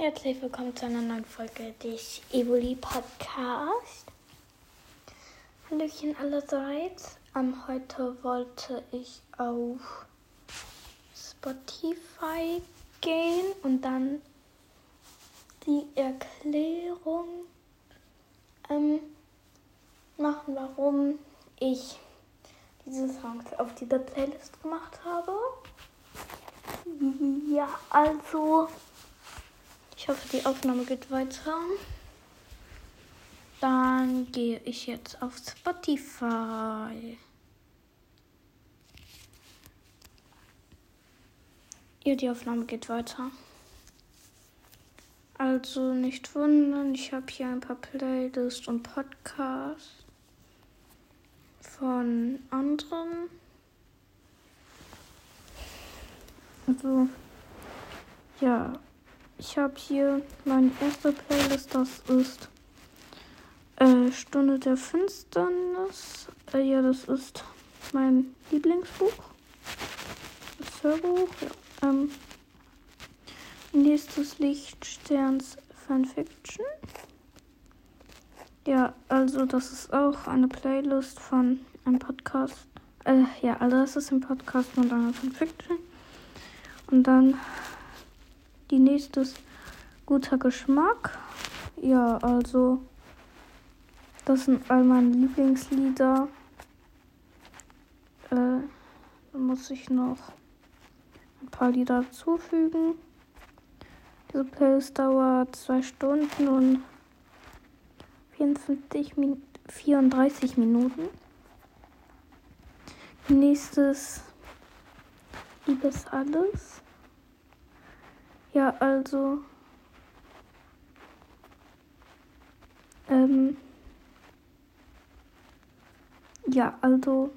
Herzlich willkommen zu einer neuen Folge des Evoli Podcast. Hallöchen allerseits. Um, heute wollte ich auf Spotify gehen und dann die Erklärung ähm, machen, warum ich diese Songs auf dieser Playlist gemacht habe. Ja, also ich hoffe, die Aufnahme geht weiter. Dann gehe ich jetzt auf Spotify. Ja, die Aufnahme geht weiter. Also nicht wundern, ich habe hier ein paar Playlists und Podcasts von anderen. Also, ja, ich habe hier meine erste Playlist, das ist äh, Stunde der Finsternis. Äh, ja, das ist mein Lieblingsbuch. Das Hörbuch, ja. Ähm, nächstes Lichtsterns Fanfiction. Ja, also das ist auch eine Playlist von einem Podcast. Äh, ja, also das ist ein Podcast von einer Fanfiction. Und dann die nächste ist guter Geschmack. Ja, also das sind all meine Lieblingslieder. Äh, da muss ich noch ein paar Lieder zufügen. Diese Playlist dauert 2 Stunden und 54 Min 34 Minuten. Nächstes Liebes alles. Ja, also. Ähm. Ja, also.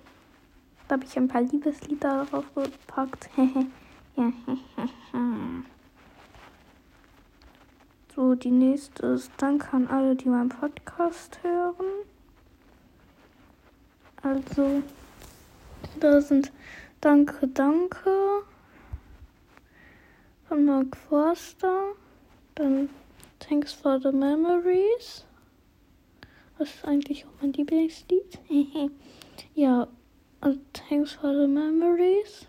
Da habe ich ein paar Liebeslieder drauf gepackt. ja, so, die nächste ist Danke an alle, die meinen Podcast hören. Also, da sind Danke, danke von Mark Forster. Dann Thanks for the Memories. Das ist eigentlich auch mein Lieblingslied. ja, also Thanks for the Memories.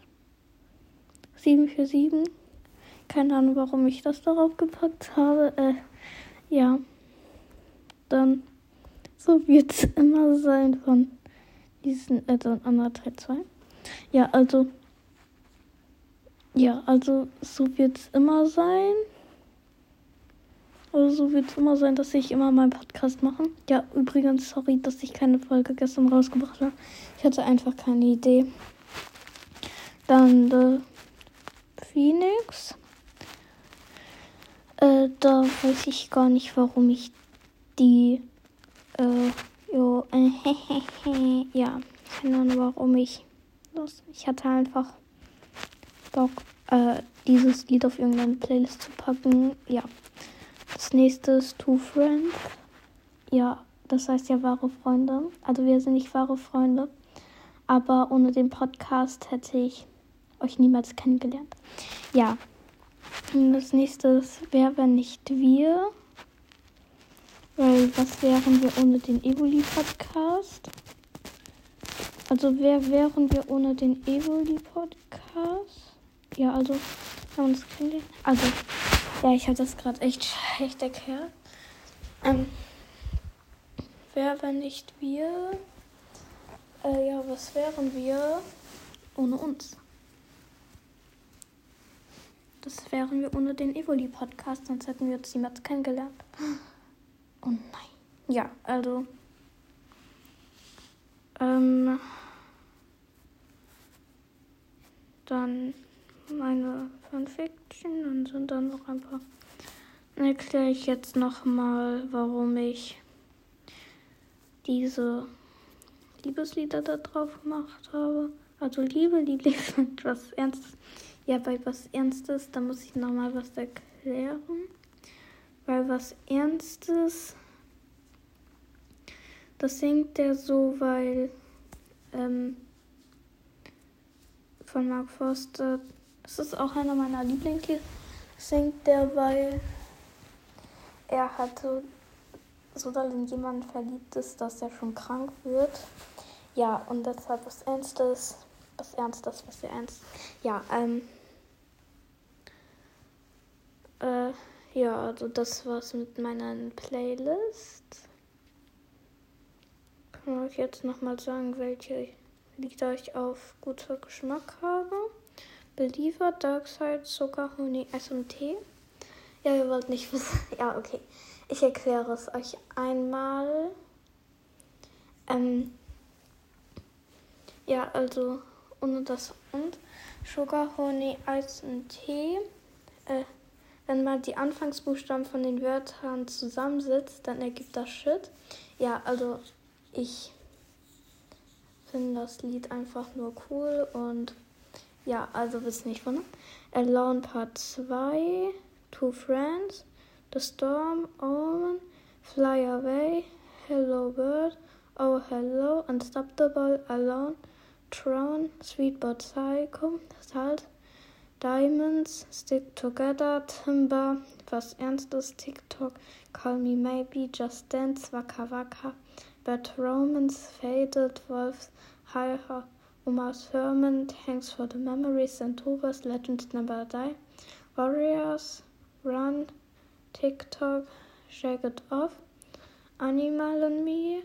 747. Keine Ahnung, warum ich das darauf gepackt habe. Äh, ja. Dann so wird es immer sein von diesen äh, Anna 32. Ja, also ja, also so wird es immer sein. Also so wird es immer sein, dass ich immer meinen Podcast mache. Ja, übrigens, sorry, dass ich keine Folge gestern rausgebracht habe. Ich hatte einfach keine Idee. Dann The Phoenix. Äh, da weiß ich gar nicht, warum ich die. Äh, jo, äh, ja, keine Ahnung, warum ich. Das, ich hatte einfach Bock, äh, dieses Lied auf irgendeine Playlist zu packen. Ja. Das nächste ist Two Friends. Ja, das heißt ja wahre Freunde. Also wir sind nicht wahre Freunde. Aber ohne den Podcast hätte ich euch niemals kennengelernt. Ja. Und das nächste ist Wer, wenn nicht wir? Weil was wären wir ohne den Evoli-Podcast? Also wer wären wir ohne den Evoli-Podcast? Ja, also, haben uns kennengelernt. Also, ja, ich habe das gerade echt schlecht erklärt. Ähm, wer, wenn nicht wir? Äh, ja, was wären wir ohne uns? Das wären wir ohne den Evoli-Podcast, sonst hätten wir uns niemals kennengelernt. Oh nein. Ja, also. Ähm. Dann meine Fanfiction. Dann sind dann noch ein paar. Dann erkläre ich jetzt nochmal, warum ich diese Liebeslieder da drauf gemacht habe. Also Liebe, Liebe, was Ernstes. Ja, bei was Ernstes, da muss ich nochmal was erklären. Weil was Ernstes, das singt der so, weil ähm, von Mark Forster das ist auch einer meiner Lieblingslieder. Singt der, weil er hatte so doll in jemanden verliebt ist, dass er schon krank wird. Ja, und deshalb was Ernstes, was Ernstes, was Ernst. Ja, ähm. Äh, ja, also das war's mit meiner Playlist. Kann ich jetzt nochmal sagen, welche Lieder ich auf guter Geschmack habe. Believer, Darkside, Zucker, Honig, Eis und Tee. Ja, ihr wollt nicht wissen. Ja, okay. Ich erkläre es euch einmal. Ähm, ja, also ohne das und. Sugar, Honig, Eis und Tee. Äh, wenn man die Anfangsbuchstaben von den Wörtern zusammensetzt, dann ergibt das Shit. Ja, also ich finde das Lied einfach nur cool und ja, also wisst nicht von. Alone Part 2, Two Friends, The Storm, Omen, Fly Away, Hello Bird, Oh Hello, Unstoppable, Alone, Throne, Sweet But Psycho, Salt, Diamonds, Stick Together, Timber, Was Ernstes, TikTok, Call Me Maybe, Just Dance, Waka Waka, Bad Romans, Faded, Wolves, High Uma Thurman, Thanks for the Memories, Centuras, Legends Never Die, Warriors, Run, TikTok, Shake It Off, Animal and Me,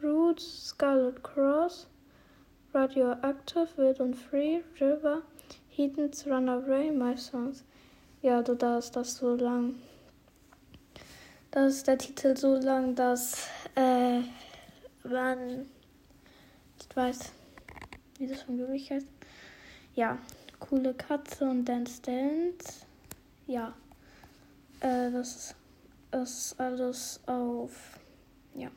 Roots, Scarlet Cross, Radioactive, Wild and Free, River, Heathens, Runaway, My Songs. Ja, du da ist das so lang. Das ist der Titel so lang, dass äh, man ich weiß, wie das von wirklich heißt. Ja, coole Katze und Dance Dance. Ja, äh, das, das ist alles auf, ja.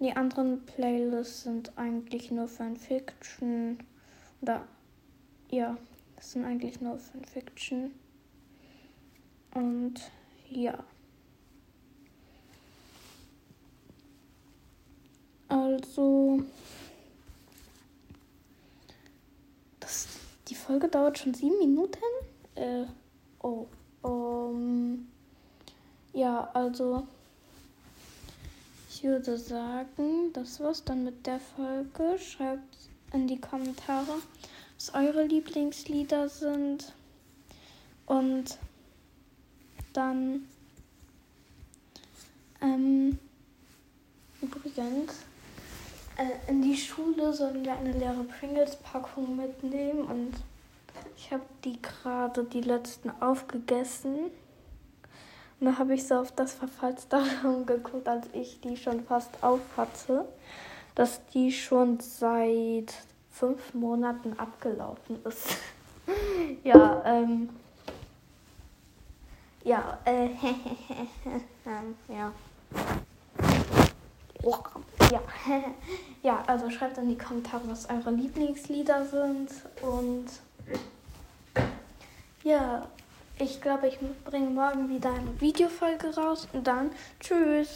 Die anderen Playlists sind eigentlich nur Fanfiction. Oder, ja, das sind eigentlich nur Fanfiction. Und, ja. Also, das, die Folge dauert schon sieben Minuten. Äh, oh, um, ja, also, ich würde sagen, das war's dann mit der Folge. Schreibt in die Kommentare, was eure Lieblingslieder sind. Und dann, ähm, übrigens, äh, in die Schule sollen wir eine leere Pringles-Packung mitnehmen und ich habe die gerade die letzten aufgegessen. Und da habe ich so auf das Verfallsdatum geguckt, als ich die schon fast auf hatte, dass die schon seit fünf Monaten abgelaufen ist. ja, ähm. Ja, äh, ja. Ja. ja, also schreibt in die Kommentare, was eure Lieblingslieder sind. Und ja, ich glaube, ich bringe morgen wieder eine Videofolge raus. Und dann tschüss.